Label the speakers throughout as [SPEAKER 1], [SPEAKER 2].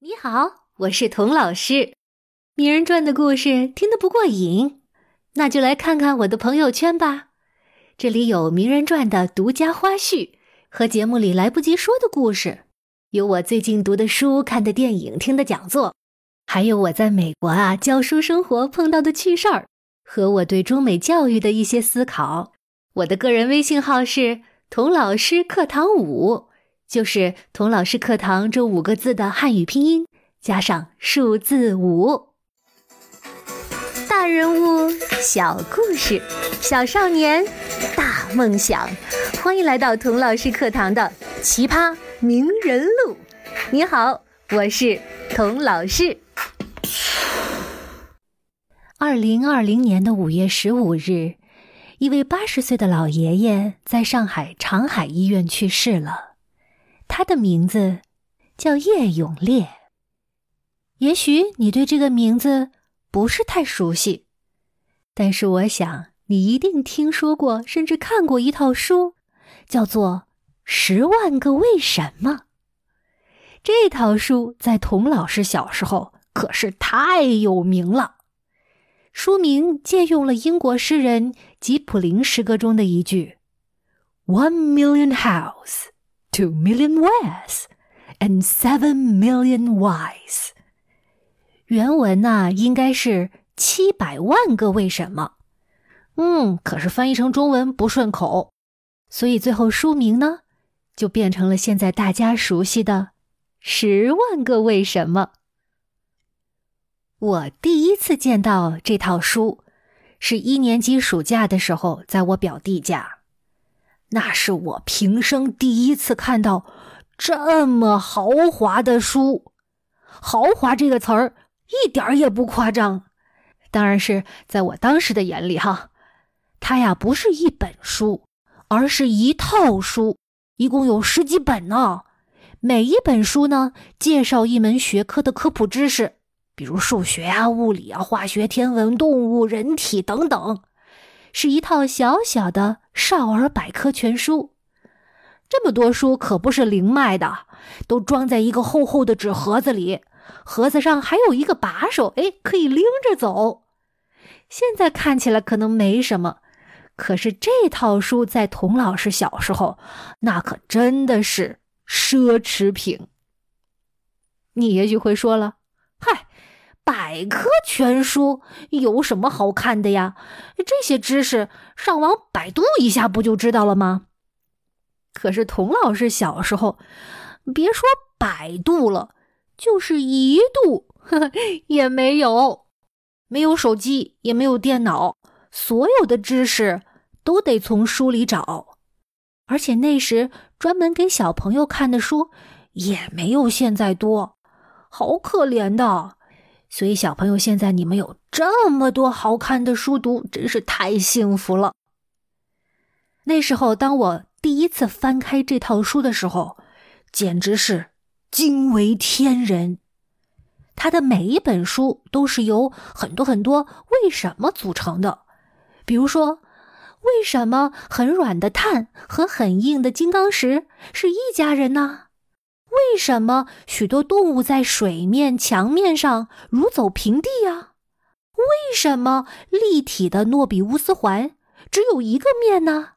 [SPEAKER 1] 你好，我是童老师。名人传的故事听得不过瘾，那就来看看我的朋友圈吧。这里有名人传的独家花絮和节目里来不及说的故事，有我最近读的书、看的电影、听的讲座，还有我在美国啊教书生活碰到的趣事儿和我对中美教育的一些思考。我的个人微信号是童老师课堂五。就是童老师课堂这五个字的汉语拼音加上数字五。大人物小故事，小少年大梦想，欢迎来到童老师课堂的奇葩名人录。你好，我是童老师。二零二零年的五月十五日，一位八十岁的老爷爷在上海长海医院去世了。他的名字叫叶永烈。也许你对这个名字不是太熟悉，但是我想你一定听说过，甚至看过一套书，叫做《十万个为什么》。这套书在童老师小时候可是太有名了。书名借用了英国诗人吉普林诗歌中的一句：“One million house。” Two million ways and seven million whys。原文呢应该是七百万个为什么，嗯，可是翻译成中文不顺口，所以最后书名呢就变成了现在大家熟悉的十万个为什么。我第一次见到这套书，是一年级暑假的时候，在我表弟家。那是我平生第一次看到这么豪华的书，豪华这个词儿一点儿也不夸张，当然是在我当时的眼里哈，它呀不是一本书，而是一套书，一共有十几本呢。每一本书呢，介绍一门学科的科普知识，比如数学啊、物理啊、化学、天文、动物、人体等等。是一套小小的少儿百科全书，这么多书可不是零卖的，都装在一个厚厚的纸盒子里，盒子上还有一个把手，哎，可以拎着走。现在看起来可能没什么，可是这套书在童老师小时候，那可真的是奢侈品。你也许会说了，嗨。百科全书有什么好看的呀？这些知识上网百度一下不就知道了吗？可是童老师小时候，别说百度了，就是一度 也没有，没有手机，也没有电脑，所有的知识都得从书里找，而且那时专门给小朋友看的书也没有现在多，好可怜的。所以，小朋友，现在你们有这么多好看的书读，真是太幸福了。那时候，当我第一次翻开这套书的时候，简直是惊为天人。它的每一本书都是由很多很多为什么组成的。比如说，为什么很软的碳和很硬的金刚石是一家人呢？为什么许多动物在水面、墙面上如走平地呀？为什么立体的诺比乌斯环只有一个面呢？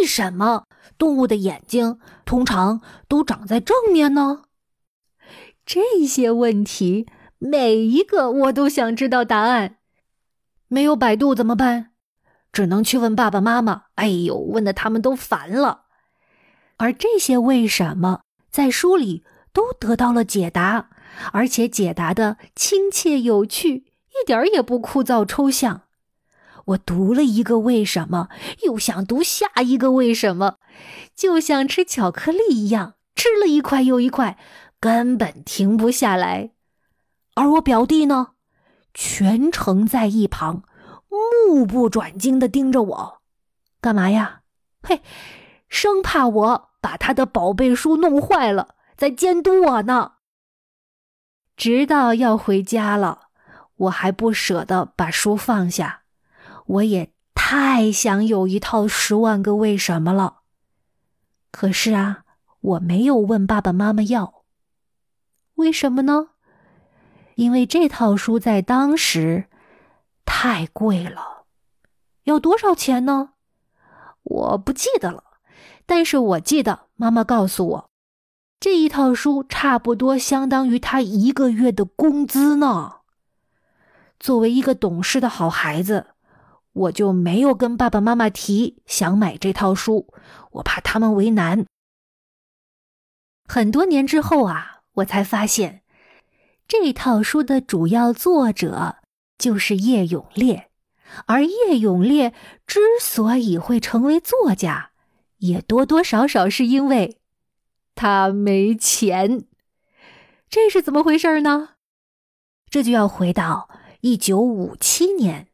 [SPEAKER 1] 为什么动物的眼睛通常都长在正面呢？这些问题每一个我都想知道答案。没有百度怎么办？只能去问爸爸妈妈。哎呦，问的他们都烦了。而这些为什么？在书里都得到了解答，而且解答的亲切有趣，一点儿也不枯燥抽象。我读了一个为什么，又想读下一个为什么，就像吃巧克力一样，吃了一块又一块，根本停不下来。而我表弟呢，全程在一旁目不转睛地盯着我，干嘛呀？嘿，生怕我。把他的宝贝书弄坏了，在监督我呢。直到要回家了，我还不舍得把书放下。我也太想有一套《十万个为什么》了。可是啊，我没有问爸爸妈妈要。为什么呢？因为这套书在当时太贵了，要多少钱呢？我不记得了，但是我记得妈妈告诉我，这一套书差不多相当于他一个月的工资呢。作为一个懂事的好孩子，我就没有跟爸爸妈妈提想买这套书，我怕他们为难。很多年之后啊，我才发现，这套书的主要作者就是叶永烈，而叶永烈之所以会成为作家，也多多少少是因为他没钱。这是怎么回事呢？这就要回到一九五七年，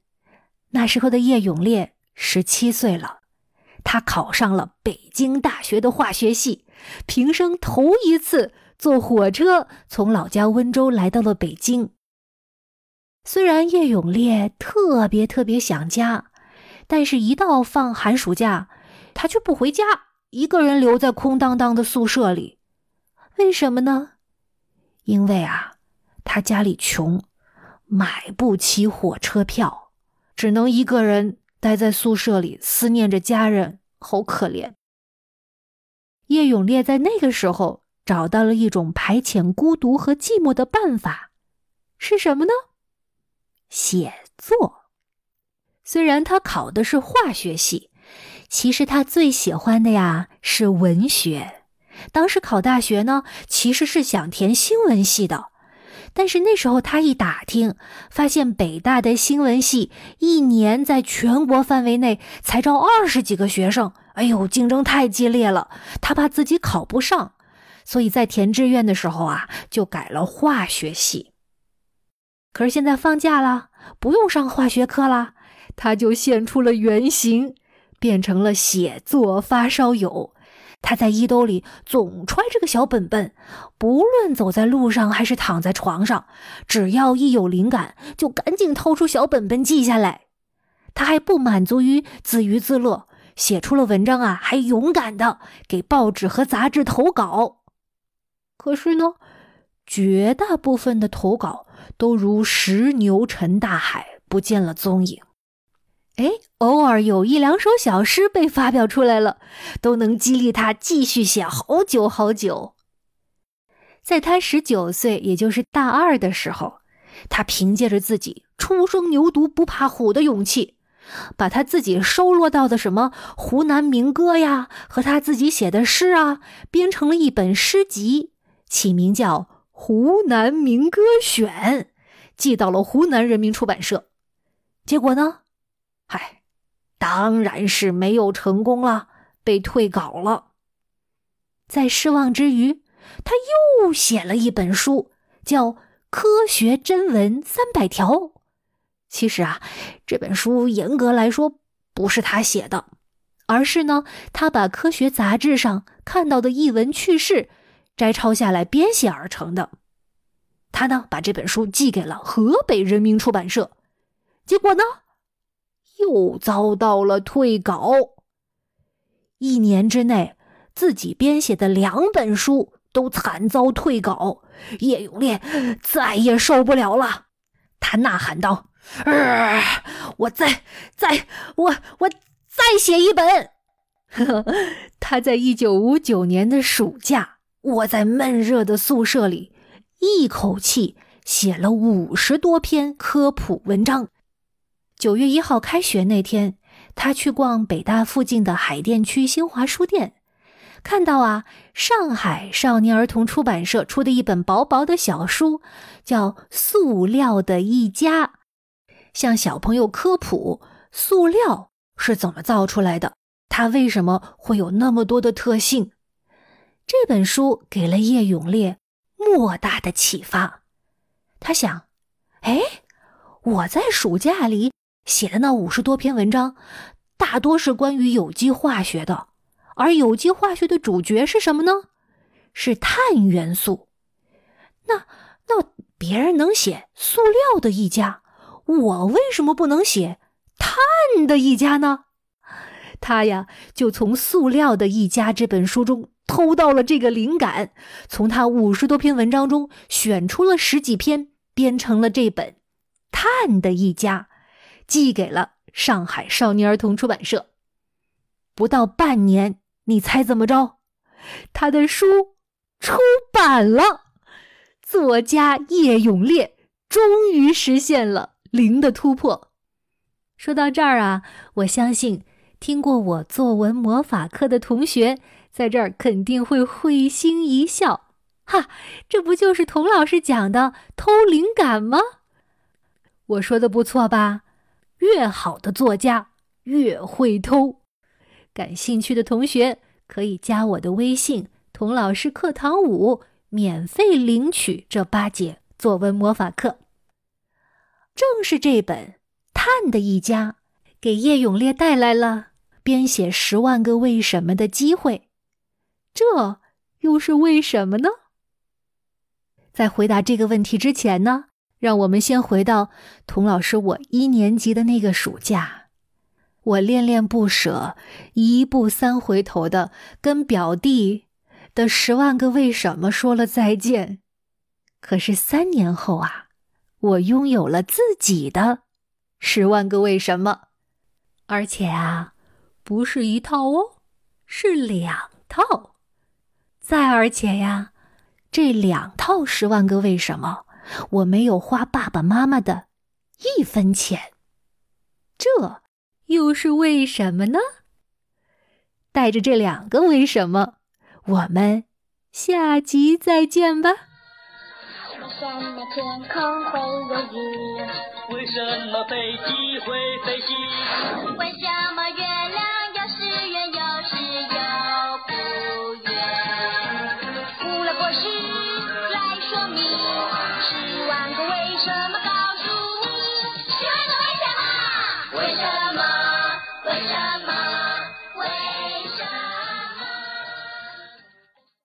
[SPEAKER 1] 那时候的叶永烈十七岁了。他考上了北京大学的化学系，平生头一次坐火车从老家温州来到了北京。虽然叶永烈特别特别想家，但是一到放寒暑假，他却不回家，一个人留在空荡荡的宿舍里。为什么呢？因为啊，他家里穷，买不起火车票，只能一个人。待在宿舍里，思念着家人，好可怜。叶永烈在那个时候找到了一种排遣孤独和寂寞的办法，是什么呢？写作。虽然他考的是化学系，其实他最喜欢的呀是文学。当时考大学呢，其实是想填新闻系的。但是那时候他一打听，发现北大的新闻系一年在全国范围内才招二十几个学生，哎呦，竞争太激烈了，他怕自己考不上，所以在填志愿的时候啊，就改了化学系。可是现在放假了，不用上化学课了，他就现出了原形，变成了写作发烧友。他在衣兜里总揣着个小本本，不论走在路上还是躺在床上，只要一有灵感，就赶紧掏出小本本记下来。他还不满足于自娱自乐，写出了文章啊，还勇敢的给报纸和杂志投稿。可是呢，绝大部分的投稿都如石牛沉大海，不见了踪影。哎，偶尔有一两首小诗被发表出来了，都能激励他继续写好久好久。在他十九岁，也就是大二的时候，他凭借着自己初生牛犊不怕虎的勇气，把他自己收录到的什么湖南民歌呀，和他自己写的诗啊，编成了一本诗集，起名叫《湖南民歌选》，寄到了湖南人民出版社。结果呢？嗨，当然是没有成功了，被退稿了。在失望之余，他又写了一本书，叫《科学真文三百条》。其实啊，这本书严格来说不是他写的，而是呢，他把科学杂志上看到的译文趣事摘抄下来编写而成的。他呢，把这本书寄给了河北人民出版社，结果呢？又遭到了退稿。一年之内，自己编写的两本书都惨遭退稿。叶永烈再也受不了了，他呐喊道：“呃我再再我我再写一本！” 他在一九五九年的暑假，窝在闷热的宿舍里，一口气写了五十多篇科普文章。九月一号开学那天，他去逛北大附近的海淀区新华书店，看到啊，上海少年儿童出版社出的一本薄薄的小书，叫《塑料的一家》，向小朋友科普塑料是怎么造出来的，它为什么会有那么多的特性。这本书给了叶永烈莫大的启发。他想，哎，我在暑假里。写的那五十多篇文章，大多是关于有机化学的，而有机化学的主角是什么呢？是碳元素。那那别人能写塑料的一家，我为什么不能写碳的一家呢？他呀，就从《塑料的一家》这本书中偷到了这个灵感，从他五十多篇文章中选出了十几篇，编成了这本《碳的一家》，寄给了上海少年儿童出版社。不到半年，你猜怎么着？他的书出版了，作家叶永烈终于实现了零的突破。说到这儿啊，我相信听过我作文魔法课的同学，在这儿肯定会会心一笑。哈，这不就是童老师讲的偷灵感吗？我说的不错吧？越好的作家越会偷。感兴趣的同学。可以加我的微信“童老师课堂五”，免费领取这八节作文魔法课。正是这本《碳的一家》，给叶永烈带来了编写《十万个为什么》的机会。这又是为什么呢？在回答这个问题之前呢，让我们先回到童老师我一年级的那个暑假。我恋恋不舍，一步三回头的跟表弟的《十万个为什么》说了再见。可是三年后啊，我拥有了自己的《十万个为什么》，而且啊，不是一套哦，是两套。再而且呀，这两套《十万个为什么》，我没有花爸爸妈妈的一分钱。这。又是为什么呢？带着这两个为什么，我们下集再见吧。
[SPEAKER 2] 为什么天空会有云？
[SPEAKER 3] 为什么飞机会飞行？
[SPEAKER 2] 为什么月？